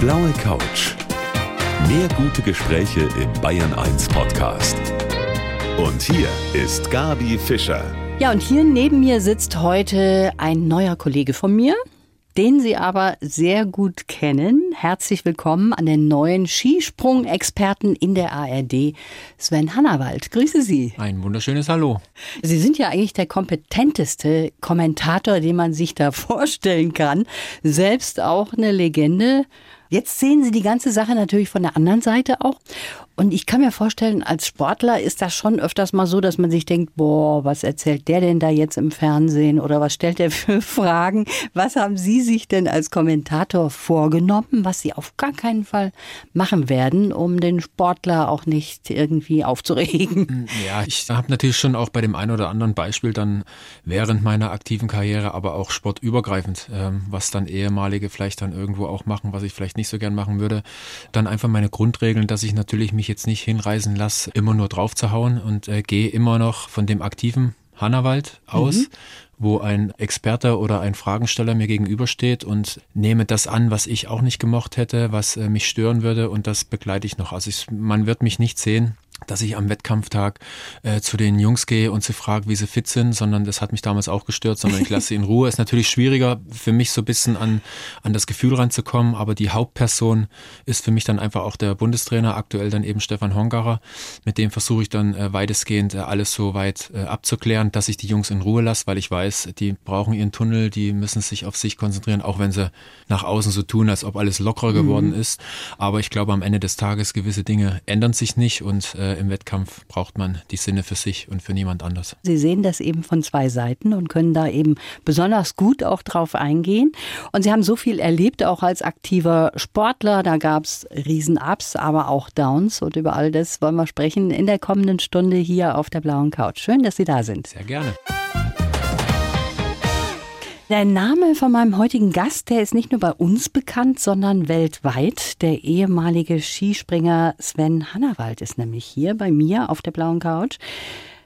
blaue Couch. Mehr gute Gespräche im Bayern 1 Podcast. Und hier ist Gabi Fischer. Ja, und hier neben mir sitzt heute ein neuer Kollege von mir, den Sie aber sehr gut kennen. Herzlich willkommen an den neuen Skisprung-Experten in der ARD, Sven Hannawald. Grüße Sie. Ein wunderschönes Hallo. Sie sind ja eigentlich der kompetenteste Kommentator, den man sich da vorstellen kann. Selbst auch eine Legende. Jetzt sehen Sie die ganze Sache natürlich von der anderen Seite auch. Und ich kann mir vorstellen, als Sportler ist das schon öfters mal so, dass man sich denkt, boah, was erzählt der denn da jetzt im Fernsehen oder was stellt er für Fragen? Was haben Sie sich denn als Kommentator vorgenommen, was Sie auf gar keinen Fall machen werden, um den Sportler auch nicht irgendwie aufzuregen? Ja, ich habe natürlich schon auch bei dem einen oder anderen Beispiel dann während meiner aktiven Karriere, aber auch sportübergreifend, ähm, was dann ehemalige vielleicht dann irgendwo auch machen, was ich vielleicht nicht so gern machen würde, dann einfach meine Grundregeln, dass ich natürlich mich jetzt nicht hinreisen lasse, immer nur drauf zu hauen und äh, gehe immer noch von dem aktiven Hannawald aus, mhm. wo ein Experte oder ein Fragensteller mir gegenübersteht und nehme das an, was ich auch nicht gemocht hätte, was äh, mich stören würde und das begleite ich noch. Also ich, man wird mich nicht sehen dass ich am Wettkampftag äh, zu den Jungs gehe und sie frage, wie sie fit sind, sondern das hat mich damals auch gestört, sondern ich lasse sie in Ruhe. Ist natürlich schwieriger für mich so ein bisschen an, an das Gefühl ranzukommen, aber die Hauptperson ist für mich dann einfach auch der Bundestrainer, aktuell dann eben Stefan Hongarer. Mit dem versuche ich dann äh, weitestgehend äh, alles so weit äh, abzuklären, dass ich die Jungs in Ruhe lasse, weil ich weiß, die brauchen ihren Tunnel, die müssen sich auf sich konzentrieren, auch wenn sie nach außen so tun, als ob alles lockerer geworden mhm. ist. Aber ich glaube, am Ende des Tages gewisse Dinge ändern sich nicht und äh, im Wettkampf braucht man die Sinne für sich und für niemand anders. Sie sehen das eben von zwei Seiten und können da eben besonders gut auch drauf eingehen. Und Sie haben so viel erlebt, auch als aktiver Sportler. Da gab es Riesen-Ups, aber auch Downs. Und über all das wollen wir sprechen in der kommenden Stunde hier auf der blauen Couch. Schön, dass Sie da sind. Sehr gerne. Der Name von meinem heutigen Gast, der ist nicht nur bei uns bekannt, sondern weltweit. Der ehemalige Skispringer Sven Hannawald ist nämlich hier bei mir auf der blauen Couch.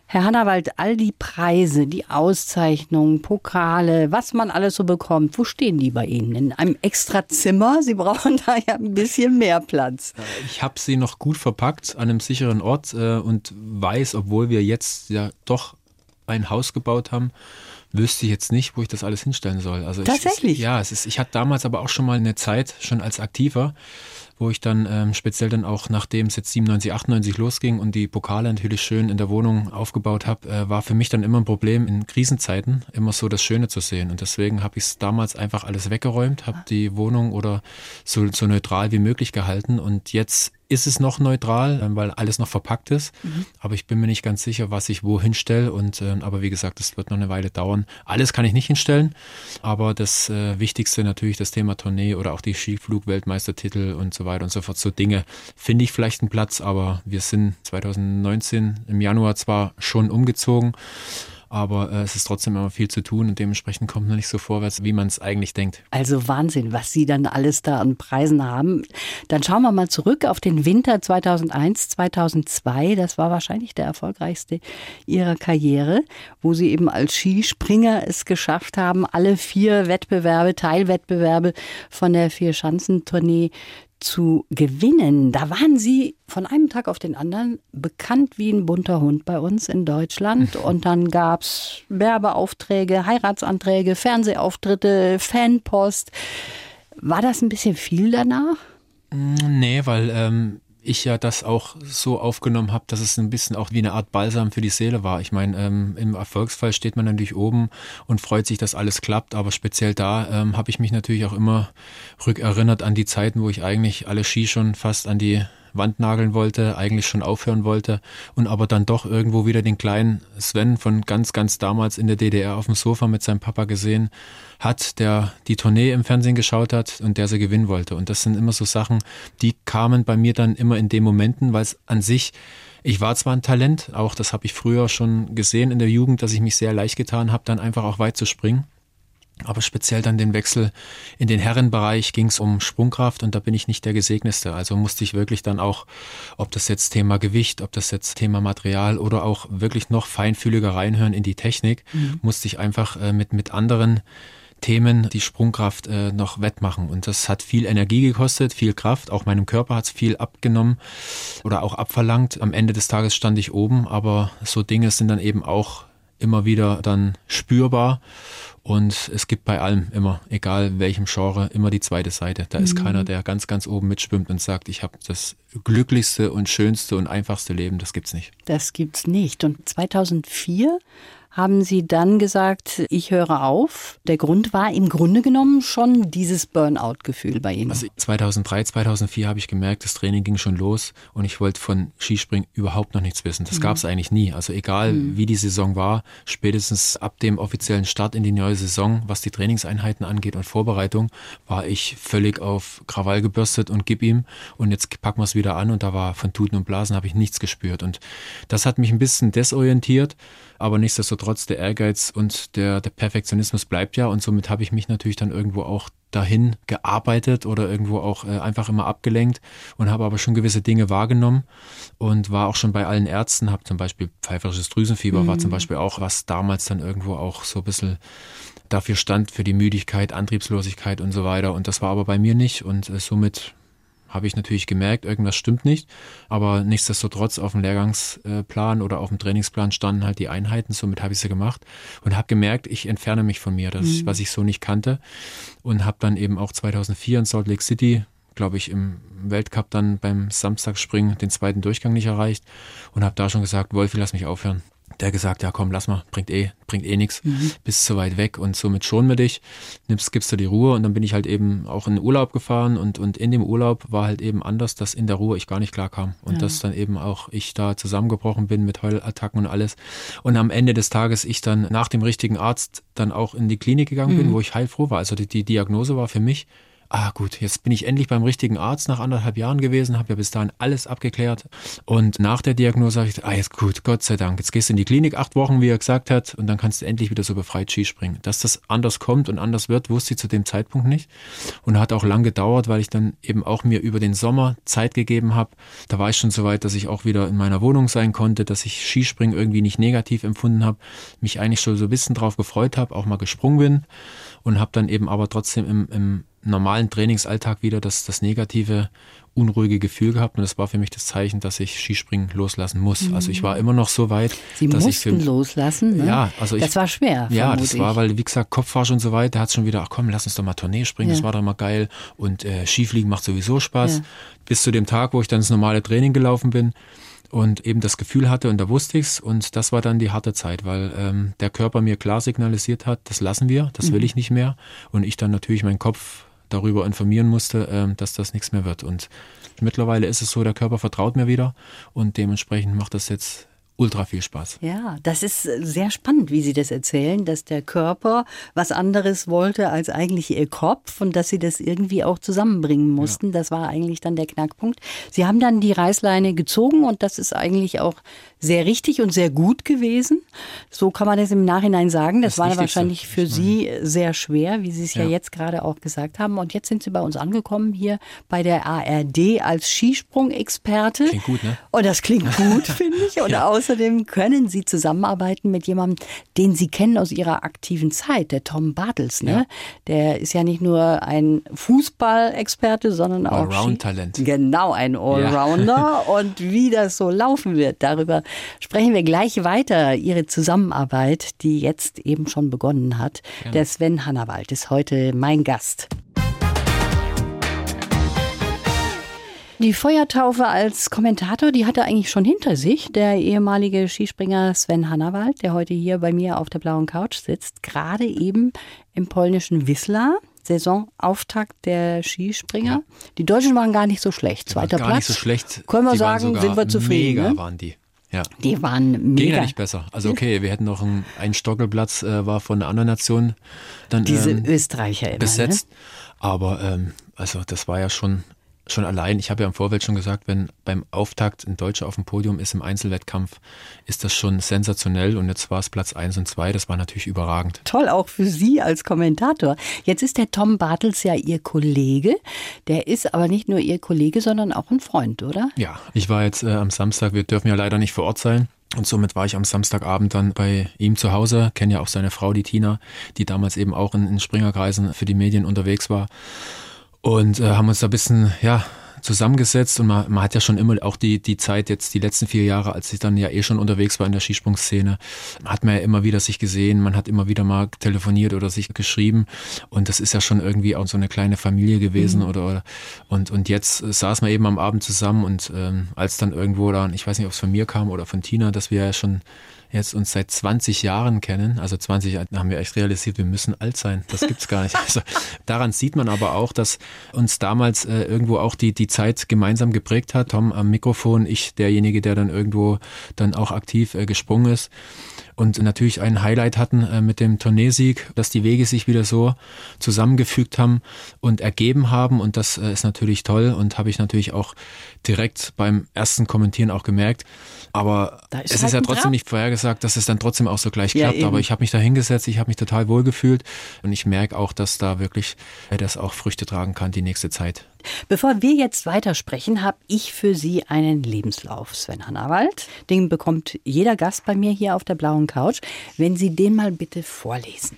Herr Hannawald, all die Preise, die Auszeichnungen, Pokale, was man alles so bekommt, wo stehen die bei Ihnen? In einem extra Zimmer? Sie brauchen da ja ein bisschen mehr Platz. Ich habe sie noch gut verpackt an einem sicheren Ort äh, und weiß, obwohl wir jetzt ja doch ein Haus gebaut haben, wüsste ich jetzt nicht, wo ich das alles hinstellen soll. Also Tatsächlich? Ich, ja, es ist, ich hatte damals aber auch schon mal eine Zeit, schon als Aktiver, wo ich dann ähm, speziell dann auch, nachdem es jetzt 97, 98 losging und die Pokale natürlich schön in der Wohnung aufgebaut habe, äh, war für mich dann immer ein Problem in Krisenzeiten immer so das Schöne zu sehen. Und deswegen habe ich es damals einfach alles weggeräumt, habe die Wohnung oder so, so neutral wie möglich gehalten und jetzt ist es noch neutral, ähm, weil alles noch verpackt ist. Mhm. Aber ich bin mir nicht ganz sicher, was ich wo hinstelle. Und äh, aber wie gesagt, es wird noch eine Weile dauern. Alles kann ich nicht hinstellen. Aber das äh, Wichtigste natürlich das Thema Tournee oder auch die Skiflug-Weltmeistertitel und so weiter und so fort. So Dinge finde ich vielleicht einen Platz, aber wir sind 2019 im Januar zwar schon umgezogen aber äh, es ist trotzdem immer viel zu tun und dementsprechend kommt man nicht so vorwärts, wie man es eigentlich denkt. Also Wahnsinn, was Sie dann alles da an Preisen haben. Dann schauen wir mal zurück auf den Winter 2001, 2002. Das war wahrscheinlich der erfolgreichste Ihrer Karriere, wo Sie eben als Skispringer es geschafft haben, alle vier Wettbewerbe, Teilwettbewerbe von der Vier-Schanzentournee zu gewinnen. Da waren Sie von einem Tag auf den anderen bekannt wie ein bunter Hund bei uns in Deutschland. Und dann gab es Werbeaufträge, Heiratsanträge, Fernsehauftritte, Fanpost. War das ein bisschen viel danach? Nee, weil ähm, ich ja das auch so aufgenommen habe, dass es ein bisschen auch wie eine Art Balsam für die Seele war. Ich meine, ähm, im Erfolgsfall steht man natürlich oben und freut sich, dass alles klappt, aber speziell da ähm, habe ich mich natürlich auch immer rückerinnert an die Zeiten, wo ich eigentlich alle Ski schon fast an die Wand nageln wollte, eigentlich schon aufhören wollte und aber dann doch irgendwo wieder den kleinen Sven von ganz, ganz damals in der DDR auf dem Sofa mit seinem Papa gesehen hat, der die Tournee im Fernsehen geschaut hat und der sie gewinnen wollte. Und das sind immer so Sachen, die kamen bei mir dann immer in den Momenten, weil es an sich ich war zwar ein Talent, auch das habe ich früher schon gesehen in der Jugend, dass ich mich sehr leicht getan habe, dann einfach auch weit zu springen. Aber speziell dann den Wechsel in den Herrenbereich ging es um Sprungkraft und da bin ich nicht der Gesegneste. Also musste ich wirklich dann auch, ob das jetzt Thema Gewicht, ob das jetzt Thema Material oder auch wirklich noch feinfühliger reinhören in die Technik, mhm. musste ich einfach äh, mit, mit anderen Themen die Sprungkraft äh, noch wettmachen. Und das hat viel Energie gekostet, viel Kraft. Auch meinem Körper hat es viel abgenommen oder auch abverlangt. Am Ende des Tages stand ich oben, aber so Dinge sind dann eben auch immer wieder dann spürbar. Und es gibt bei allem immer, egal welchem Genre, immer die zweite Seite. Da ist mhm. keiner, der ganz, ganz oben mitschwimmt und sagt, ich habe das glücklichste und schönste und einfachste Leben. Das gibt's nicht. Das gibt's nicht. Und 2004 haben Sie dann gesagt, ich höre auf. Der Grund war im Grunde genommen schon dieses Burnout-Gefühl bei Ihnen. Also 2003, 2004 habe ich gemerkt, das Training ging schon los und ich wollte von Skispringen überhaupt noch nichts wissen. Das mhm. gab es eigentlich nie. Also egal mhm. wie die Saison war, spätestens ab dem offiziellen Start in die neue Saison, was die Trainingseinheiten angeht und Vorbereitung, war ich völlig auf Krawall gebürstet und gib ihm und jetzt packen wir es wieder an und da war von Tuten und Blasen habe ich nichts gespürt und das hat mich ein bisschen desorientiert aber nichtsdestotrotz der Ehrgeiz und der, der Perfektionismus bleibt ja und somit habe ich mich natürlich dann irgendwo auch dahin gearbeitet oder irgendwo auch äh, einfach immer abgelenkt und habe aber schon gewisse Dinge wahrgenommen und war auch schon bei allen Ärzten, habe zum Beispiel pfeiferisches Drüsenfieber, mhm. war zum mhm. Beispiel auch, was damals dann irgendwo auch so ein bisschen dafür stand, für die Müdigkeit, Antriebslosigkeit und so weiter und das war aber bei mir nicht und äh, somit habe ich natürlich gemerkt, irgendwas stimmt nicht. Aber nichtsdestotrotz auf dem Lehrgangsplan oder auf dem Trainingsplan standen halt die Einheiten. Somit habe ich sie gemacht und habe gemerkt, ich entferne mich von mir, das, mhm. was ich so nicht kannte. Und habe dann eben auch 2004 in Salt Lake City glaube ich, im Weltcup dann beim Samstagsspringen den zweiten Durchgang nicht erreicht und habe da schon gesagt, Wolfi, lass mich aufhören der gesagt, ja komm, lass mal, bringt eh, bringt eh nichts, mhm. bist zu weit weg und somit schonen wir dich, nimmst, gibst du die Ruhe und dann bin ich halt eben auch in den Urlaub gefahren und, und in dem Urlaub war halt eben anders, dass in der Ruhe ich gar nicht klar kam und ja. dass dann eben auch ich da zusammengebrochen bin mit Heulattacken und alles und am Ende des Tages ich dann nach dem richtigen Arzt dann auch in die Klinik gegangen mhm. bin, wo ich heilfroh war. Also die, die Diagnose war für mich, ah gut, jetzt bin ich endlich beim richtigen Arzt nach anderthalb Jahren gewesen, habe ja bis dahin alles abgeklärt. Und nach der Diagnose habe ich, ah jetzt gut, Gott sei Dank, jetzt gehst du in die Klinik, acht Wochen, wie er gesagt hat, und dann kannst du endlich wieder so befreit Skispringen. Dass das anders kommt und anders wird, wusste ich zu dem Zeitpunkt nicht. Und hat auch lang gedauert, weil ich dann eben auch mir über den Sommer Zeit gegeben habe. Da war ich schon so weit, dass ich auch wieder in meiner Wohnung sein konnte, dass ich Skispringen irgendwie nicht negativ empfunden habe, mich eigentlich schon so ein bisschen drauf gefreut habe, auch mal gesprungen bin und habe dann eben aber trotzdem im, im normalen Trainingsalltag wieder das, das negative, unruhige Gefühl gehabt und das war für mich das Zeichen, dass ich Skispringen loslassen muss. Mhm. Also ich war immer noch so weit, Sie dass ich für, loslassen. Ne? Ja, also ich, das war schwer. Ja, das war, weil wie gesagt Kopf war schon so weit. Der hat schon wieder, ach komm, lass uns doch mal Tournee springen. Ja. Das war doch mal geil und äh, Skifliegen macht sowieso Spaß. Ja. Bis zu dem Tag, wo ich dann ins normale Training gelaufen bin und eben das Gefühl hatte und da wusste ich's und das war dann die harte Zeit, weil ähm, der Körper mir klar signalisiert hat, das lassen wir, das mhm. will ich nicht mehr und ich dann natürlich meinen Kopf darüber informieren musste, äh, dass das nichts mehr wird. Und mittlerweile ist es so, der Körper vertraut mir wieder und dementsprechend macht das jetzt ultra viel Spaß. Ja, das ist sehr spannend, wie Sie das erzählen, dass der Körper was anderes wollte als eigentlich Ihr Kopf und dass Sie das irgendwie auch zusammenbringen mussten. Ja. Das war eigentlich dann der Knackpunkt. Sie haben dann die Reißleine gezogen und das ist eigentlich auch sehr richtig und sehr gut gewesen. So kann man das im Nachhinein sagen. Das, das war wahrscheinlich für Sie sehr schwer, wie Sie es ja. ja jetzt gerade auch gesagt haben. Und jetzt sind Sie bei uns angekommen hier bei der ARD als Skisprung-Experte. Klingt gut, ne? Und das klingt gut, finde ich. Und ja. Außerdem können Sie zusammenarbeiten mit jemandem, den Sie kennen aus Ihrer aktiven Zeit, der Tom Bartels. Ne? Ja. Der ist ja nicht nur ein Fußball-Experte, sondern auch Allround-Talent. Genau, ein Allrounder. Und wie das so laufen wird, darüber sprechen wir gleich weiter. Ihre Zusammenarbeit, die jetzt eben schon begonnen hat. Gerne. Der Sven Hannawald ist heute mein Gast. Die Feuertaufe als Kommentator, die hat er eigentlich schon hinter sich. Der ehemalige Skispringer Sven Hannawald, der heute hier bei mir auf der blauen Couch sitzt, gerade eben im polnischen Wisla. Saisonauftakt der Skispringer. Ja. Die Deutschen waren gar nicht so schlecht. Zweiter gar Platz. Nicht so schlecht. Können wir sagen, sind wir zufrieden. Mega ne? waren die. Ja. Die waren mega. Ging ja nicht besser. Also okay, wir hätten noch einen, einen Stockelplatz, äh, war von einer anderen Nation dann Diese ähm, Österreicher immer, besetzt. Ne? Aber ähm, also das war ja schon schon allein, ich habe ja im Vorfeld schon gesagt, wenn beim Auftakt ein Deutscher auf dem Podium ist im Einzelwettkampf, ist das schon sensationell und jetzt war es Platz 1 und 2, das war natürlich überragend. Toll, auch für Sie als Kommentator. Jetzt ist der Tom Bartels ja Ihr Kollege, der ist aber nicht nur Ihr Kollege, sondern auch ein Freund, oder? Ja, ich war jetzt äh, am Samstag, wir dürfen ja leider nicht vor Ort sein, und somit war ich am Samstagabend dann bei ihm zu Hause, kenne ja auch seine Frau, die Tina, die damals eben auch in, in Springerkreisen für die Medien unterwegs war. Und äh, haben uns da ein bisschen, ja, zusammengesetzt und man, man hat ja schon immer auch die, die Zeit jetzt, die letzten vier Jahre, als ich dann ja eh schon unterwegs war in der Skisprungszene, hat man ja immer wieder sich gesehen, man hat immer wieder mal telefoniert oder sich geschrieben und das ist ja schon irgendwie auch so eine kleine Familie gewesen mhm. oder und, und jetzt saß man eben am Abend zusammen und ähm, als dann irgendwo dann, ich weiß nicht, ob es von mir kam oder von Tina, dass wir ja schon jetzt uns seit 20 Jahren kennen, also 20 Jahre haben wir echt realisiert, wir müssen alt sein. Das gibt's gar nicht. Also daran sieht man aber auch, dass uns damals äh, irgendwo auch die, die Zeit gemeinsam geprägt hat. Tom am Mikrofon, ich derjenige, der dann irgendwo dann auch aktiv äh, gesprungen ist und natürlich ein Highlight hatten äh, mit dem Tourneesieg, dass die Wege sich wieder so zusammengefügt haben und ergeben haben und das äh, ist natürlich toll und habe ich natürlich auch direkt beim ersten Kommentieren auch gemerkt. Aber es halt ist ja trotzdem nicht vorhergesagt, dass es dann trotzdem auch so gleich klappt. Ja, aber ich habe mich da hingesetzt, ich habe mich total wohl gefühlt und ich merke auch, dass da wirklich das auch Früchte tragen kann die nächste Zeit. Bevor wir jetzt weitersprechen, habe ich für Sie einen Lebenslauf, Sven Hannawald. Den bekommt jeder Gast bei mir hier auf der blauen Couch. Wenn Sie den mal bitte vorlesen.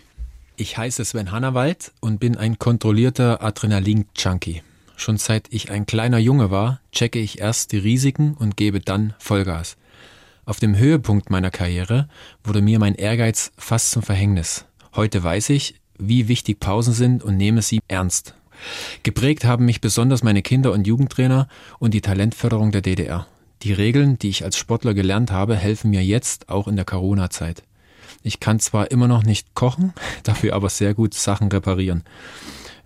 Ich heiße Sven Hannawald und bin ein kontrollierter Adrenalin-Junkie. Schon seit ich ein kleiner Junge war, checke ich erst die Risiken und gebe dann Vollgas. Auf dem Höhepunkt meiner Karriere wurde mir mein Ehrgeiz fast zum Verhängnis. Heute weiß ich, wie wichtig Pausen sind und nehme sie ernst. Geprägt haben mich besonders meine Kinder- und Jugendtrainer und die Talentförderung der DDR. Die Regeln, die ich als Sportler gelernt habe, helfen mir jetzt auch in der Corona-Zeit. Ich kann zwar immer noch nicht kochen, dafür aber sehr gut Sachen reparieren.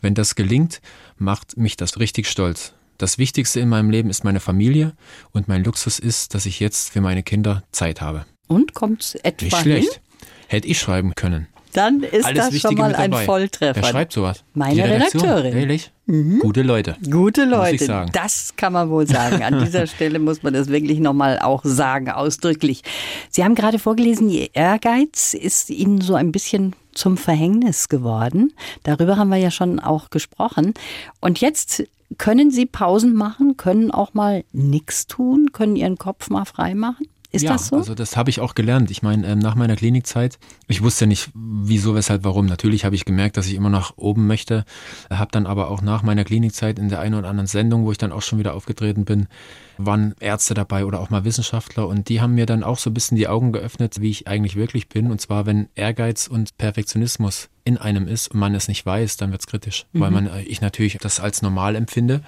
Wenn das gelingt, macht mich das richtig stolz. Das Wichtigste in meinem Leben ist meine Familie und mein Luxus ist, dass ich jetzt für meine Kinder Zeit habe. Und kommt etwa Nicht schlecht. Hin? Hätte ich schreiben können. Dann ist Alles das Wichtige schon mal ein Volltreffer. Wer schreibt sowas? Meine Redakteurin. Ehrlich? Mhm. Gute Leute. Gute Leute. Das kann man wohl sagen. An dieser Stelle muss man das wirklich nochmal auch sagen, ausdrücklich. Sie haben gerade vorgelesen, Ihr Ehrgeiz ist Ihnen so ein bisschen zum Verhängnis geworden. Darüber haben wir ja schon auch gesprochen. Und jetzt können Sie Pausen machen, können auch mal nichts tun, können Ihren Kopf mal frei machen? Ist ja, das so? Also das habe ich auch gelernt. Ich meine, ähm, nach meiner Klinikzeit, ich wusste nicht, wieso, weshalb, warum. Natürlich habe ich gemerkt, dass ich immer nach oben möchte. Habe dann aber auch nach meiner Klinikzeit in der einen oder anderen Sendung, wo ich dann auch schon wieder aufgetreten bin, waren Ärzte dabei oder auch mal Wissenschaftler und die haben mir dann auch so ein bisschen die Augen geöffnet, wie ich eigentlich wirklich bin. Und zwar, wenn Ehrgeiz und Perfektionismus in einem ist und man es nicht weiß, dann wird es kritisch, mhm. weil man äh, ich natürlich das als normal empfinde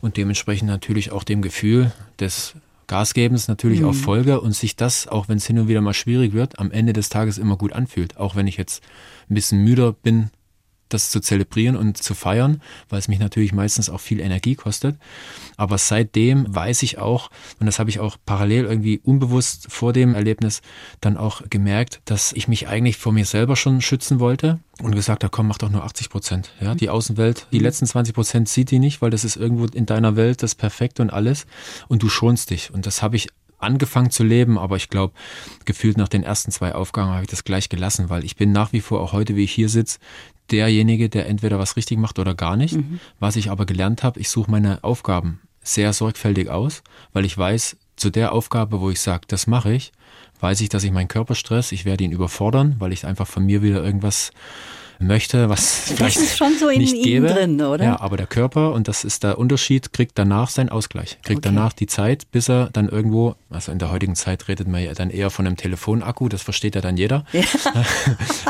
und dementsprechend natürlich auch dem Gefühl des Gasgebens natürlich mhm. auch Folge und sich das, auch wenn es hin und wieder mal schwierig wird, am Ende des Tages immer gut anfühlt. Auch wenn ich jetzt ein bisschen müder bin, das zu zelebrieren und zu feiern, weil es mich natürlich meistens auch viel Energie kostet. Aber seitdem weiß ich auch, und das habe ich auch parallel irgendwie unbewusst vor dem Erlebnis dann auch gemerkt, dass ich mich eigentlich vor mir selber schon schützen wollte und gesagt habe, komm, mach doch nur 80 Prozent. Ja, die Außenwelt, die letzten 20 Prozent sieht die nicht, weil das ist irgendwo in deiner Welt das Perfekte und alles. Und du schonst dich. Und das habe ich angefangen zu leben, aber ich glaube, gefühlt nach den ersten zwei Aufgaben habe ich das gleich gelassen, weil ich bin nach wie vor auch heute, wie ich hier sitze, derjenige, der entweder was richtig macht oder gar nicht. Mhm. Was ich aber gelernt habe, ich suche meine Aufgaben sehr sorgfältig aus, weil ich weiß, zu der Aufgabe, wo ich sage, das mache ich, weiß ich, dass ich meinen Körper stress, ich werde ihn überfordern, weil ich einfach von mir wieder irgendwas möchte, was das ist schon so in nicht Ihnen gebe. drin, oder? Ja, aber der Körper, und das ist der Unterschied, kriegt danach seinen Ausgleich. Kriegt okay. danach die Zeit, bis er dann irgendwo, also in der heutigen Zeit redet man ja dann eher von einem Telefonakku, das versteht ja dann jeder, ja.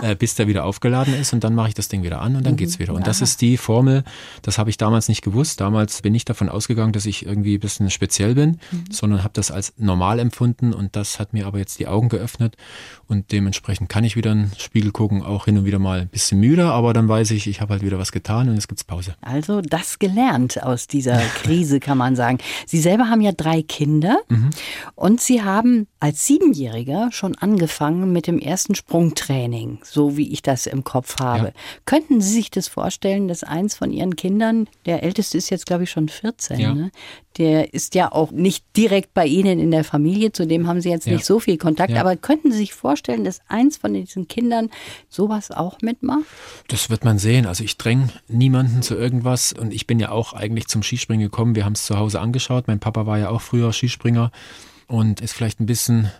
Äh, bis der wieder aufgeladen ist und dann mache ich das Ding wieder an und dann mhm. geht's wieder. Und Aha. das ist die Formel, das habe ich damals nicht gewusst. Damals bin ich davon ausgegangen, dass ich irgendwie ein bisschen speziell bin, mhm. sondern habe das als normal empfunden und das hat mir aber jetzt die Augen geöffnet und dementsprechend kann ich wieder in den Spiegel gucken, auch hin und wieder mal ein bisschen müde, aber dann weiß ich, ich habe halt wieder was getan und jetzt gibt's Pause. Also das gelernt aus dieser Krise, kann man sagen. Sie selber haben ja drei Kinder mhm. und Sie haben als Siebenjähriger schon angefangen mit dem ersten Sprungtraining, so wie ich das im Kopf habe. Ja. Könnten Sie sich das vorstellen, dass eins von Ihren Kindern, der älteste ist jetzt glaube ich schon 14, ja. ne? Der ist ja auch nicht direkt bei Ihnen in der Familie, zu dem haben Sie jetzt ja. nicht so viel Kontakt, aber könnten Sie sich vorstellen, dass eins von diesen Kindern sowas auch mitmacht? Das wird man sehen. Also ich dränge niemanden zu irgendwas und ich bin ja auch eigentlich zum Skispringen gekommen. Wir haben es zu Hause angeschaut. Mein Papa war ja auch früher Skispringer und ist vielleicht ein bisschen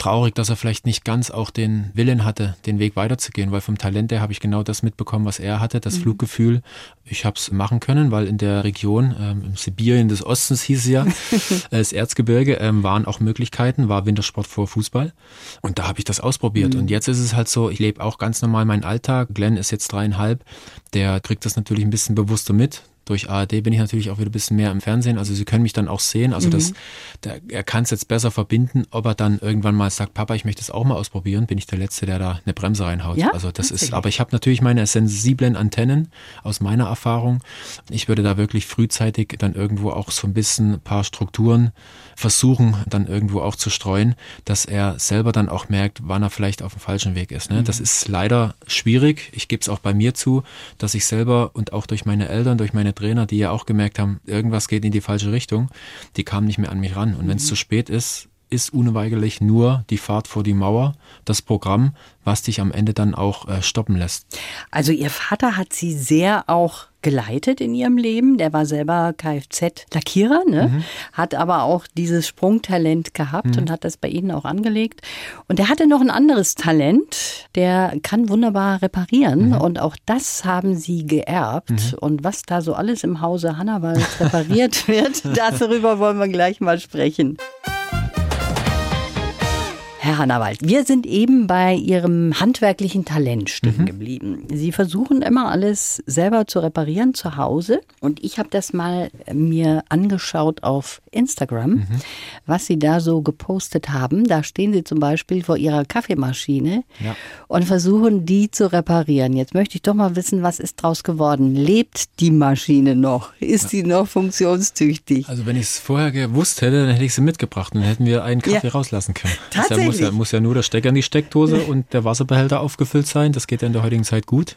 traurig, dass er vielleicht nicht ganz auch den Willen hatte, den Weg weiterzugehen, weil vom Talent her habe ich genau das mitbekommen, was er hatte, das mhm. Fluggefühl. Ich habe es machen können, weil in der Region, ähm, im Sibirien des Ostens hieß es ja, das Erzgebirge, ähm, waren auch Möglichkeiten, war Wintersport vor Fußball. Und da habe ich das ausprobiert. Mhm. Und jetzt ist es halt so, ich lebe auch ganz normal meinen Alltag. Glenn ist jetzt dreieinhalb, der kriegt das natürlich ein bisschen bewusster mit durch ARD bin ich natürlich auch wieder ein bisschen mehr im Fernsehen. Also Sie können mich dann auch sehen. Also mhm. das, der, er kann es jetzt besser verbinden. Ob er dann irgendwann mal sagt, Papa, ich möchte es auch mal ausprobieren, bin ich der Letzte, der da eine Bremse reinhaut. Ja? Also das ist, aber ich habe natürlich meine sensiblen Antennen aus meiner Erfahrung. Ich würde da wirklich frühzeitig dann irgendwo auch so ein bisschen ein paar Strukturen versuchen, dann irgendwo auch zu streuen, dass er selber dann auch merkt, wann er vielleicht auf dem falschen Weg ist. Ne? Mhm. Das ist leider schwierig. Ich gebe es auch bei mir zu, dass ich selber und auch durch meine Eltern, durch meine Trainer, die ja auch gemerkt haben, irgendwas geht in die falsche Richtung, die kamen nicht mehr an mich ran. Und wenn es mhm. zu spät ist, ist unweigerlich nur die Fahrt vor die Mauer, das Programm, was dich am Ende dann auch äh, stoppen lässt. Also Ihr Vater hat Sie sehr auch geleitet in Ihrem Leben. Der war selber Kfz-Lackierer, ne? Mhm. hat aber auch dieses Sprungtalent gehabt mhm. und hat das bei Ihnen auch angelegt. Und er hatte noch ein anderes Talent. Der kann wunderbar reparieren mhm. und auch das haben Sie geerbt. Mhm. Und was da so alles im Hause Hannawald repariert wird, darüber wollen wir gleich mal sprechen. Herr Hannawald, wir sind eben bei Ihrem handwerklichen Talent stehen mhm. geblieben. Sie versuchen immer alles selber zu reparieren zu Hause. Und ich habe das mal mir angeschaut auf Instagram, mhm. was Sie da so gepostet haben. Da stehen Sie zum Beispiel vor Ihrer Kaffeemaschine ja. und versuchen, die zu reparieren. Jetzt möchte ich doch mal wissen, was ist draus geworden? Lebt die Maschine noch? Ist sie noch funktionstüchtig? Also wenn ich es vorher gewusst hätte, dann hätte ich sie mitgebracht und dann hätten wir einen Kaffee ja. rauslassen können. Tatsächlich? Muss ja, muss ja nur der Stecker in die Steckdose und der Wasserbehälter aufgefüllt sein. Das geht ja in der heutigen Zeit gut.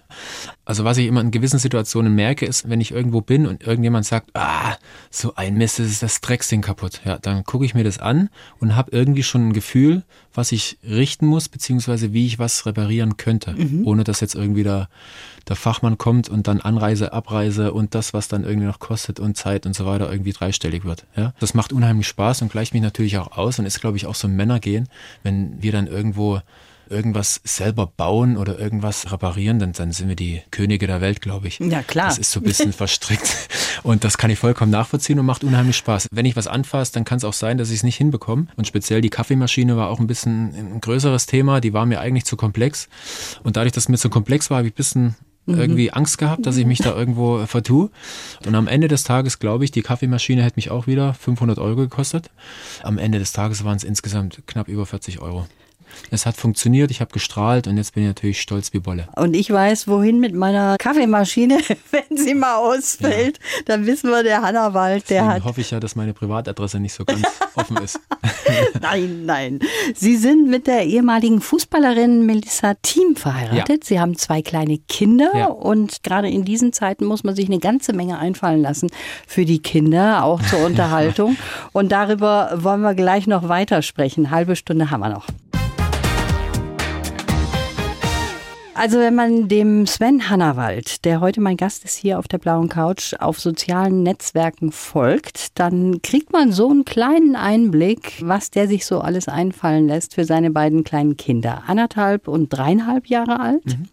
Also was ich immer in gewissen Situationen merke, ist, wenn ich irgendwo bin und irgendjemand sagt, ah, so ein Mist, das ist das Drecksding kaputt. Ja, dann gucke ich mir das an und habe irgendwie schon ein Gefühl, was ich richten muss, beziehungsweise wie ich was reparieren könnte, mhm. ohne dass jetzt irgendwie der, der Fachmann kommt und dann Anreise, Abreise und das, was dann irgendwie noch kostet und Zeit und so weiter irgendwie dreistellig wird. Ja, das macht unheimlich Spaß und gleicht mich natürlich auch aus und ist, glaube ich, auch so ein Männergehen, wenn wir dann irgendwo irgendwas selber bauen oder irgendwas reparieren, dann, dann sind wir die Könige der Welt, glaube ich. Ja, klar. Das ist so ein bisschen verstrickt. Und das kann ich vollkommen nachvollziehen und macht unheimlich Spaß. Wenn ich was anfasse, dann kann es auch sein, dass ich es nicht hinbekomme. Und speziell die Kaffeemaschine war auch ein bisschen ein größeres Thema. Die war mir eigentlich zu komplex. Und dadurch, dass es mir zu komplex war, habe ich ein bisschen mhm. irgendwie Angst gehabt, dass ich mich da irgendwo vertue. Und am Ende des Tages glaube ich, die Kaffeemaschine hätte mich auch wieder 500 Euro gekostet. Am Ende des Tages waren es insgesamt knapp über 40 Euro. Es hat funktioniert, ich habe gestrahlt und jetzt bin ich natürlich stolz wie Bolle. Und ich weiß, wohin mit meiner Kaffeemaschine, wenn sie mal ausfällt. Ja. Dann wissen wir, der Hannawald, der Deswegen hat. hoffe ich ja, dass meine Privatadresse nicht so ganz offen ist. nein, nein. Sie sind mit der ehemaligen Fußballerin Melissa Thiem verheiratet. Ja. Sie haben zwei kleine Kinder ja. und gerade in diesen Zeiten muss man sich eine ganze Menge einfallen lassen für die Kinder, auch zur Unterhaltung. und darüber wollen wir gleich noch weitersprechen. Halbe Stunde haben wir noch. Also wenn man dem Sven Hannawald, der heute mein Gast ist hier auf der blauen Couch, auf sozialen Netzwerken folgt, dann kriegt man so einen kleinen Einblick, was der sich so alles einfallen lässt für seine beiden kleinen Kinder. Anderthalb und dreieinhalb Jahre alt. Mhm.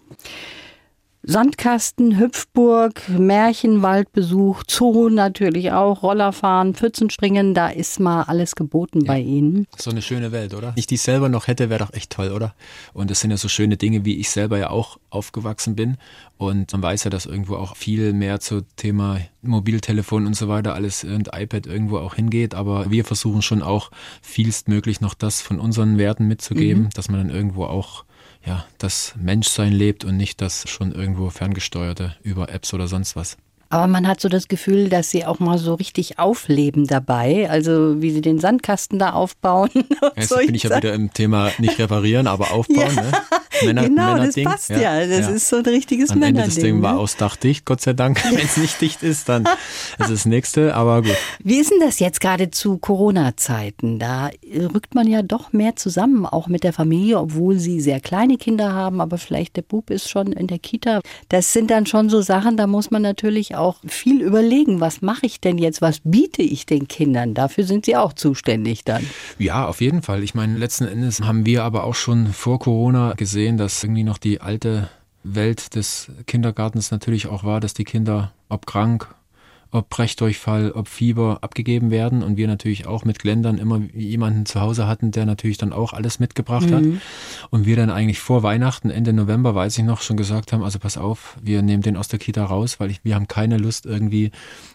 Sandkasten, Hüpfburg, Märchenwaldbesuch, Zoo natürlich auch, Rollerfahren, Pfützenspringen, da ist mal alles geboten ja. bei Ihnen. So eine schöne Welt, oder? Ich die selber noch hätte, wäre doch echt toll, oder? Und das sind ja so schöne Dinge, wie ich selber ja auch aufgewachsen bin. Und man weiß ja, dass irgendwo auch viel mehr zu Thema Mobiltelefon und so weiter alles und iPad irgendwo auch hingeht. Aber wir versuchen schon auch vielstmöglich noch das von unseren Werten mitzugeben, mhm. dass man dann irgendwo auch ja, das Menschsein lebt und nicht das schon irgendwo ferngesteuerte über Apps oder sonst was. Aber man hat so das Gefühl, dass sie auch mal so richtig aufleben dabei. Also wie sie den Sandkasten da aufbauen. Jetzt bin ich ja wieder im Thema nicht reparieren, aber aufbauen. Ja, ne? Männer, genau, Männerding. das passt ja. ja. Das ja. ist so ein richtiges Am Männerding. Ende das Ding war ne? aus Dach dicht, Gott sei Dank. Wenn es nicht dicht ist, dann ist das nächste, aber gut. Wie ist denn das jetzt gerade zu Corona-Zeiten? Da rückt man ja doch mehr zusammen, auch mit der Familie, obwohl sie sehr kleine Kinder haben, aber vielleicht der Bub ist schon in der Kita. Das sind dann schon so Sachen, da muss man natürlich auch viel überlegen, was mache ich denn jetzt, was biete ich den Kindern? Dafür sind sie auch zuständig dann. Ja, auf jeden Fall. Ich meine, letzten Endes haben wir aber auch schon vor Corona gesehen, dass irgendwie noch die alte Welt des Kindergartens natürlich auch war, dass die Kinder, ob krank, ob Brechdurchfall, ob Fieber abgegeben werden und wir natürlich auch mit Gländern immer jemanden zu Hause hatten, der natürlich dann auch alles mitgebracht mhm. hat und wir dann eigentlich vor Weihnachten, Ende November, weiß ich noch, schon gesagt haben, also pass auf, wir nehmen den aus der Kita raus, weil ich, wir haben keine Lust irgendwie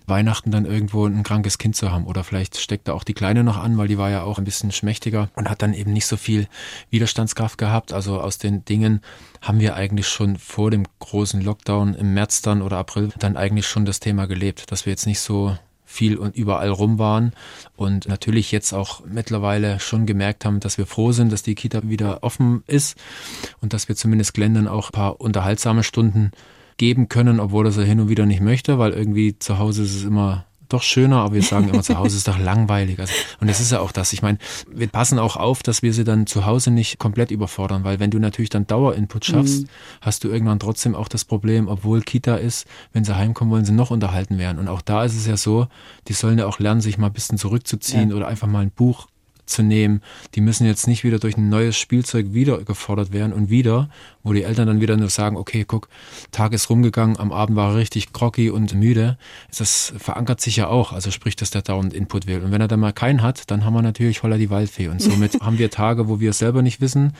Weihnachten dann irgendwo ein krankes Kind zu haben. Oder vielleicht steckt da auch die Kleine noch an, weil die war ja auch ein bisschen schmächtiger und hat dann eben nicht so viel Widerstandskraft gehabt, also aus den Dingen haben wir eigentlich schon vor dem großen Lockdown im März dann oder April dann eigentlich schon das Thema gelebt, dass wir jetzt nicht so viel und überall rum waren und natürlich jetzt auch mittlerweile schon gemerkt haben, dass wir froh sind, dass die Kita wieder offen ist und dass wir zumindest Gländern auch ein paar unterhaltsame Stunden geben können, obwohl er sie hin und wieder nicht möchte, weil irgendwie zu Hause ist es immer doch schöner, aber wir sagen immer, zu Hause ist doch langweilig. Also, und das ist ja auch das. Ich meine, wir passen auch auf, dass wir sie dann zu Hause nicht komplett überfordern, weil wenn du natürlich dann Dauerinput schaffst, mhm. hast du irgendwann trotzdem auch das Problem, obwohl Kita ist, wenn sie heimkommen, wollen sie noch unterhalten werden. Und auch da ist es ja so, die sollen ja auch lernen, sich mal ein bisschen zurückzuziehen ja. oder einfach mal ein Buch zu nehmen. Die müssen jetzt nicht wieder durch ein neues Spielzeug wieder gefordert werden und wieder, wo die Eltern dann wieder nur sagen, okay, guck, Tag ist rumgegangen, am Abend war er richtig groggy und müde. Das verankert sich ja auch, also sprich, dass der dauernd Input will. Und wenn er dann mal keinen hat, dann haben wir natürlich voller die Waldfee. Und somit haben wir Tage, wo wir selber nicht wissen,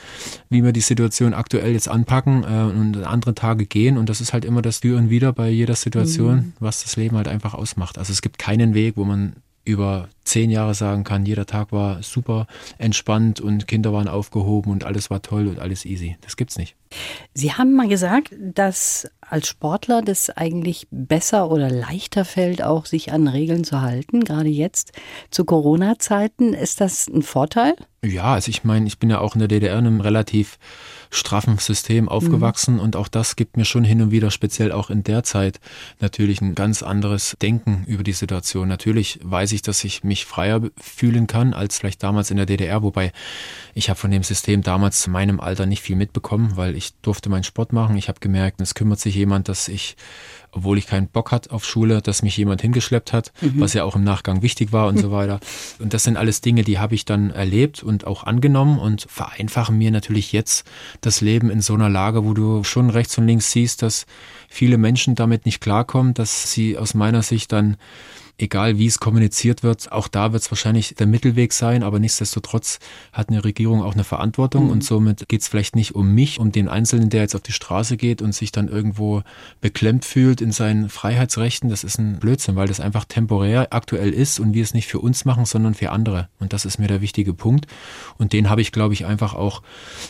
wie wir die Situation aktuell jetzt anpacken äh, und andere Tage gehen. Und das ist halt immer das Für und Wieder bei jeder Situation, mhm. was das Leben halt einfach ausmacht. Also es gibt keinen Weg, wo man über zehn Jahre sagen kann, jeder Tag war super entspannt und Kinder waren aufgehoben und alles war toll und alles easy. Das gibt's nicht. Sie haben mal gesagt, dass als Sportler das eigentlich besser oder leichter fällt, auch sich an Regeln zu halten. Gerade jetzt zu Corona-Zeiten. Ist das ein Vorteil? Ja, also ich meine, ich bin ja auch in der DDR in einem relativ straffen System aufgewachsen mhm. und auch das gibt mir schon hin und wieder, speziell auch in der Zeit, natürlich ein ganz anderes Denken über die Situation. Natürlich weiß ich, dass ich mich freier fühlen kann als vielleicht damals in der DDR, wobei ich habe von dem System damals zu meinem Alter nicht viel mitbekommen, weil ich durfte meinen Sport machen. Ich habe gemerkt, es kümmert sich jemand, dass ich obwohl ich keinen Bock hatte auf Schule, dass mich jemand hingeschleppt hat, mhm. was ja auch im Nachgang wichtig war und so weiter. Und das sind alles Dinge, die habe ich dann erlebt und auch angenommen und vereinfachen mir natürlich jetzt das Leben in so einer Lage, wo du schon rechts und links siehst, dass viele Menschen damit nicht klarkommen, dass sie aus meiner Sicht dann egal wie es kommuniziert wird, auch da wird es wahrscheinlich der Mittelweg sein, aber nichtsdestotrotz hat eine Regierung auch eine Verantwortung mhm. und somit geht es vielleicht nicht um mich, um den Einzelnen, der jetzt auf die Straße geht und sich dann irgendwo beklemmt fühlt in seinen Freiheitsrechten. Das ist ein Blödsinn, weil das einfach temporär aktuell ist und wir es nicht für uns machen, sondern für andere. Und das ist mir der wichtige Punkt. Und den habe ich, glaube ich, einfach auch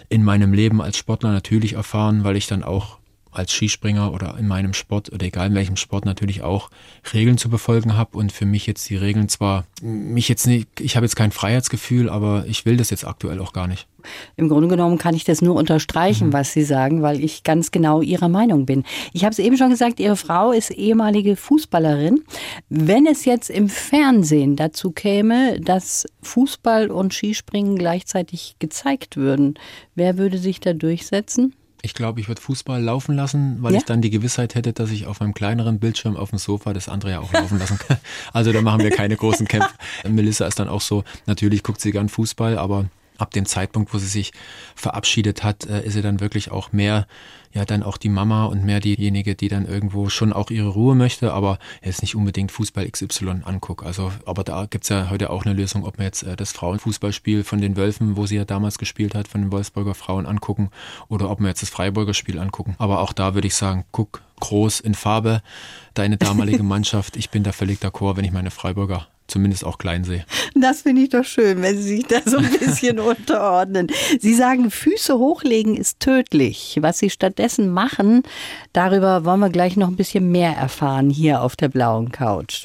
in meinem Leben als Sportler natürlich erfahren, weil ich dann auch als Skispringer oder in meinem Sport oder egal in welchem Sport natürlich auch Regeln zu befolgen habe und für mich jetzt die Regeln zwar mich jetzt nicht, ich habe jetzt kein Freiheitsgefühl, aber ich will das jetzt aktuell auch gar nicht. Im Grunde genommen kann ich das nur unterstreichen, mhm. was Sie sagen, weil ich ganz genau Ihrer Meinung bin. Ich habe es eben schon gesagt, Ihre Frau ist ehemalige Fußballerin. Wenn es jetzt im Fernsehen dazu käme, dass Fußball und Skispringen gleichzeitig gezeigt würden, wer würde sich da durchsetzen? Ich glaube, ich würde Fußball laufen lassen, weil ja? ich dann die Gewissheit hätte, dass ich auf einem kleineren Bildschirm auf dem Sofa das andere ja auch laufen lassen kann. Also da machen wir keine großen Kämpfe. Melissa ist dann auch so, natürlich guckt sie gern Fußball, aber ab dem Zeitpunkt, wo sie sich verabschiedet hat, äh, ist sie dann wirklich auch mehr, ja, dann auch die Mama und mehr diejenige, die dann irgendwo schon auch ihre Ruhe möchte, aber jetzt nicht unbedingt Fußball XY anguckt. Also, aber da gibt's ja heute auch eine Lösung, ob man jetzt äh, das Frauenfußballspiel von den Wölfen, wo sie ja damals gespielt hat, von den Wolfsburger Frauen angucken, oder ob wir jetzt das Freiburger Spiel angucken. Aber auch da würde ich sagen, guck groß in Farbe deine damalige Mannschaft. Ich bin da völlig d'accord, wenn ich meine Freiburger zumindest auch klein sehe. Das finde ich doch schön, wenn Sie sich da so ein bisschen unterordnen. Sie sagen, Füße hochlegen ist tödlich. Was Sie stattdessen machen, darüber wollen wir gleich noch ein bisschen mehr erfahren hier auf der blauen Couch.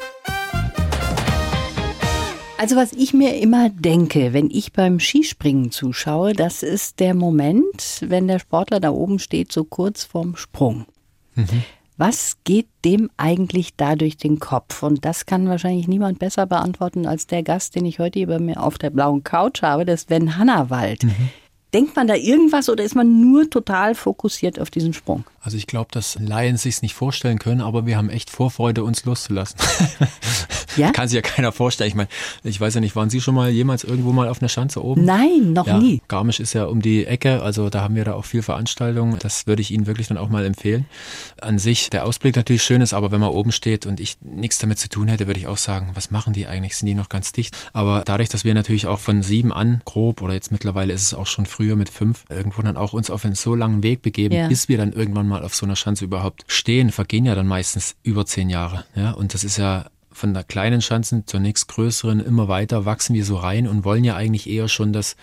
Also was ich mir immer denke, wenn ich beim Skispringen zuschaue, das ist der Moment, wenn der Sportler da oben steht, so kurz vorm Sprung. Mhm. Was geht dem eigentlich da durch den Kopf? Und das kann wahrscheinlich niemand besser beantworten als der Gast, den ich heute über mir auf der blauen Couch habe, das ist Sven Hannawald. Mhm. Denkt man da irgendwas oder ist man nur total fokussiert auf diesen Sprung? Also ich glaube, dass Laien sich nicht vorstellen können, aber wir haben echt Vorfreude, uns loszulassen. Ja? Kann sich ja keiner vorstellen. Ich meine, ich weiß ja nicht, waren Sie schon mal jemals irgendwo mal auf einer Schanze oben? Nein, noch ja, nie. Garmisch ist ja um die Ecke, also da haben wir da auch viel Veranstaltungen. Das würde ich Ihnen wirklich dann auch mal empfehlen. An sich, der Ausblick natürlich schön ist, aber wenn man oben steht und ich nichts damit zu tun hätte, würde ich auch sagen, was machen die eigentlich? Sind die noch ganz dicht? Aber dadurch, dass wir natürlich auch von sieben an grob oder jetzt mittlerweile ist es auch schon früher mit fünf, irgendwo dann auch uns auf einen so langen Weg begeben, ja. bis wir dann irgendwann mal auf so einer Schanze überhaupt stehen, vergehen ja dann meistens über zehn Jahre. Ja, und das ist ja von der kleinen Schanzen zur nächstgrößeren immer weiter wachsen wir so rein und wollen ja eigentlich eher schon das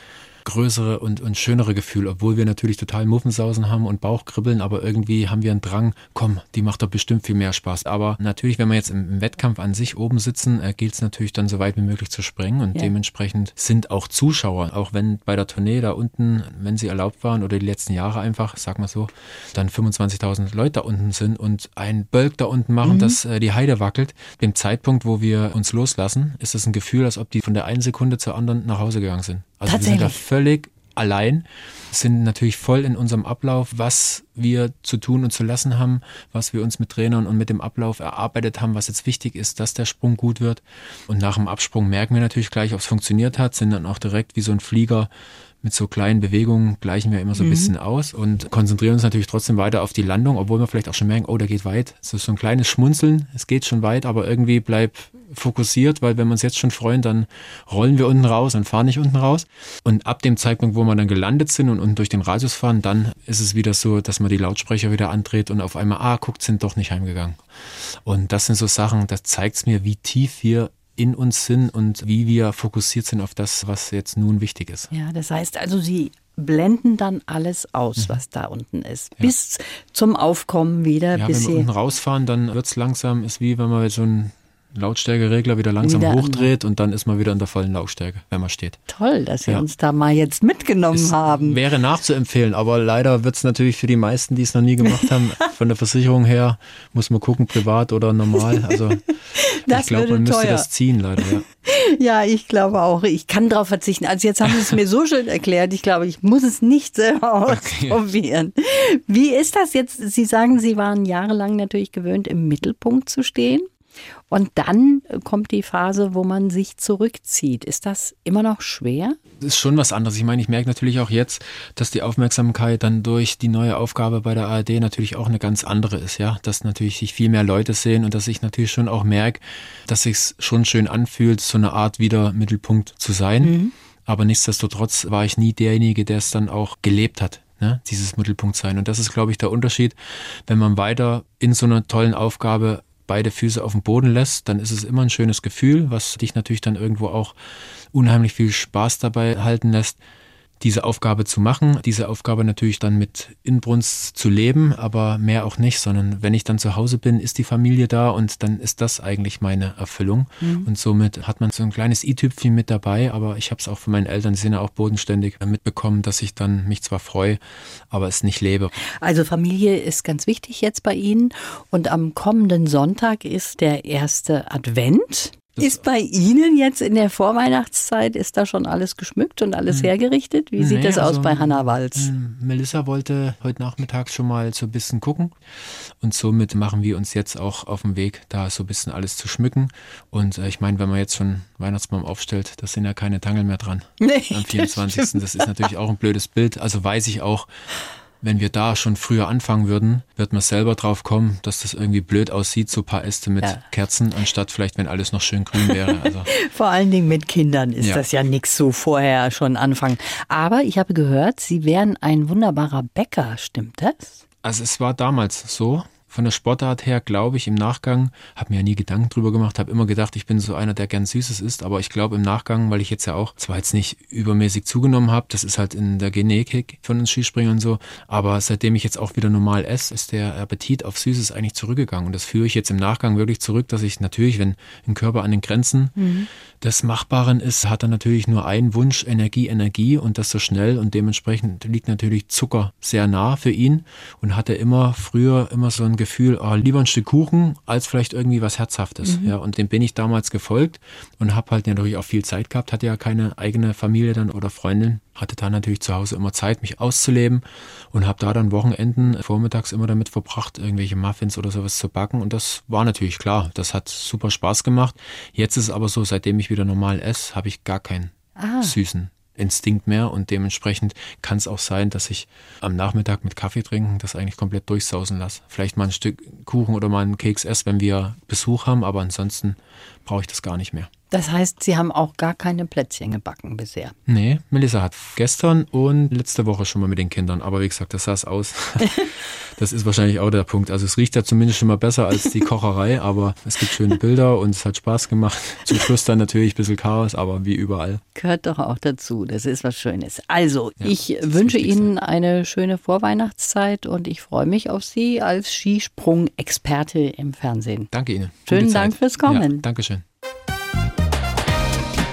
größere und, und schönere Gefühl, obwohl wir natürlich total Muffensausen haben und Bauchkribbeln, aber irgendwie haben wir einen Drang, komm, die macht doch bestimmt viel mehr Spaß. Aber natürlich, wenn wir jetzt im, im Wettkampf an sich oben sitzen, äh, gilt es natürlich dann so weit wie möglich zu springen und ja. dementsprechend sind auch Zuschauer, auch wenn bei der Tournee da unten, wenn sie erlaubt waren oder die letzten Jahre einfach, sag mal so, dann 25.000 Leute da unten sind und ein Bölk da unten machen, mhm. dass äh, die Heide wackelt. Dem Zeitpunkt, wo wir uns loslassen, ist es ein Gefühl, als ob die von der einen Sekunde zur anderen nach Hause gegangen sind. Also wir sind da völlig allein, sind natürlich voll in unserem Ablauf, was wir zu tun und zu lassen haben, was wir uns mit Trainern und mit dem Ablauf erarbeitet haben, was jetzt wichtig ist, dass der Sprung gut wird. Und nach dem Absprung merken wir natürlich gleich, ob es funktioniert hat, sind dann auch direkt wie so ein Flieger mit so kleinen Bewegungen gleichen wir immer so ein mhm. bisschen aus und konzentrieren uns natürlich trotzdem weiter auf die Landung, obwohl wir vielleicht auch schon merken, oh, der geht weit. Es ist so ein kleines Schmunzeln, es geht schon weit, aber irgendwie bleib fokussiert, weil wenn wir uns jetzt schon freuen, dann rollen wir unten raus und fahren nicht unten raus. Und ab dem Zeitpunkt, wo wir dann gelandet sind und unten durch den Radius fahren, dann ist es wieder so, dass man die Lautsprecher wieder andreht und auf einmal, ah, guckt, sind doch nicht heimgegangen. Und das sind so Sachen, das zeigt es mir, wie tief wir in uns sind und wie wir fokussiert sind auf das, was jetzt nun wichtig ist. Ja, das heißt also, Sie blenden dann alles aus, mhm. was da unten ist. Ja. Bis zum Aufkommen wieder. Ja, bis wenn wir unten rausfahren, dann wird es langsam, ist wie wenn man so ein Lautstärkeregler wieder langsam wieder hochdreht und dann ist man wieder in der vollen Lautstärke, wenn man steht. Toll, dass Sie ja. uns da mal jetzt mitgenommen es haben. Wäre nachzuempfehlen, aber leider wird es natürlich für die meisten, die es noch nie gemacht haben, von der Versicherung her, muss man gucken, privat oder normal. Also ich glaube, man müsste teuer. das ziehen, leider. Ja. ja, ich glaube auch. Ich kann darauf verzichten. Also jetzt haben Sie es mir so schön erklärt. Ich glaube, ich muss es nicht selber ausprobieren. Okay. Wie ist das jetzt? Sie sagen, Sie waren jahrelang natürlich gewöhnt, im Mittelpunkt zu stehen. Und dann kommt die Phase, wo man sich zurückzieht. Ist das immer noch schwer? Das ist schon was anderes. Ich meine, ich merke natürlich auch jetzt, dass die Aufmerksamkeit dann durch die neue Aufgabe bei der ARD natürlich auch eine ganz andere ist, ja. Dass natürlich sich viel mehr Leute sehen und dass ich natürlich schon auch merke, dass sich schon schön anfühlt, so eine Art wieder Mittelpunkt zu sein. Mhm. Aber nichtsdestotrotz war ich nie derjenige, der es dann auch gelebt hat. Ne, dieses Mittelpunkt sein. Und das ist, glaube ich, der Unterschied, wenn man weiter in so einer tollen Aufgabe beide Füße auf dem Boden lässt, dann ist es immer ein schönes Gefühl, was dich natürlich dann irgendwo auch unheimlich viel Spaß dabei halten lässt diese Aufgabe zu machen, diese Aufgabe natürlich dann mit Inbrunst zu leben, aber mehr auch nicht, sondern wenn ich dann zu Hause bin, ist die Familie da und dann ist das eigentlich meine Erfüllung. Mhm. Und somit hat man so ein kleines i-Tüpfchen mit dabei, aber ich habe es auch von meinen Eltern, die sind ja auch bodenständig mitbekommen, dass ich dann mich zwar freue, aber es nicht lebe. Also Familie ist ganz wichtig jetzt bei Ihnen und am kommenden Sonntag ist der erste Advent. Ist bei Ihnen jetzt in der Vorweihnachtszeit, ist da schon alles geschmückt und alles hm. hergerichtet? Wie sieht nee, das also, aus bei Hannah Walz? Hm, Melissa wollte heute Nachmittag schon mal so ein bisschen gucken und somit machen wir uns jetzt auch auf den Weg, da so ein bisschen alles zu schmücken. Und äh, ich meine, wenn man jetzt schon Weihnachtsbaum aufstellt, da sind ja keine Tangel mehr dran. Nee, am 24. Das, das ist natürlich auch ein blödes Bild. Also weiß ich auch, wenn wir da schon früher anfangen würden, wird man selber drauf kommen, dass das irgendwie blöd aussieht, so ein paar Äste mit ja. Kerzen, anstatt vielleicht, wenn alles noch schön grün wäre. Also. Vor allen Dingen mit Kindern ist ja. das ja nichts so vorher schon anfangen. Aber ich habe gehört, Sie wären ein wunderbarer Bäcker, stimmt das? Also es war damals so. Von der Sportart her, glaube ich, im Nachgang, habe mir ja nie Gedanken drüber gemacht, habe immer gedacht, ich bin so einer, der gern Süßes isst, aber ich glaube im Nachgang, weil ich jetzt ja auch zwar jetzt nicht übermäßig zugenommen habe, das ist halt in der Genetik von uns Skispringern so, aber seitdem ich jetzt auch wieder normal esse, ist der Appetit auf Süßes eigentlich zurückgegangen und das führe ich jetzt im Nachgang wirklich zurück, dass ich natürlich, wenn ein Körper an den Grenzen mhm. des Machbaren ist, hat er natürlich nur einen Wunsch, Energie, Energie und das so schnell und dementsprechend liegt natürlich Zucker sehr nah für ihn und hatte immer früher immer so ein Gefühl, oh, lieber ein Stück Kuchen als vielleicht irgendwie was Herzhaftes. Mhm. Ja, und dem bin ich damals gefolgt und habe halt natürlich auch viel Zeit gehabt, hatte ja keine eigene Familie dann oder Freundin, hatte da natürlich zu Hause immer Zeit, mich auszuleben und habe da dann Wochenenden vormittags immer damit verbracht, irgendwelche Muffins oder sowas zu backen und das war natürlich klar, das hat super Spaß gemacht. Jetzt ist es aber so, seitdem ich wieder normal esse, habe ich gar keinen ah. süßen Instinkt mehr und dementsprechend kann es auch sein, dass ich am Nachmittag mit Kaffee trinken das eigentlich komplett durchsausen lasse. Vielleicht mal ein Stück Kuchen oder mal einen Keks esse, wenn wir Besuch haben, aber ansonsten brauche ich das gar nicht mehr. Das heißt, Sie haben auch gar keine Plätzchen gebacken bisher? Nee, Melissa hat gestern und letzte Woche schon mal mit den Kindern. Aber wie gesagt, das sah es aus. das ist wahrscheinlich auch der Punkt. Also es riecht ja zumindest schon mal besser als die Kocherei, aber es gibt schöne Bilder und es hat Spaß gemacht. Zum Schluss dann natürlich ein bisschen Chaos, aber wie überall. Gehört doch auch dazu. Das ist was Schönes. Also, ja, ich wünsche Ihnen eine schöne Vorweihnachtszeit und ich freue mich auf Sie als Skisprung-Experte im Fernsehen. Danke Ihnen. Schönen Dank fürs Kommen. Ja, Dankeschön.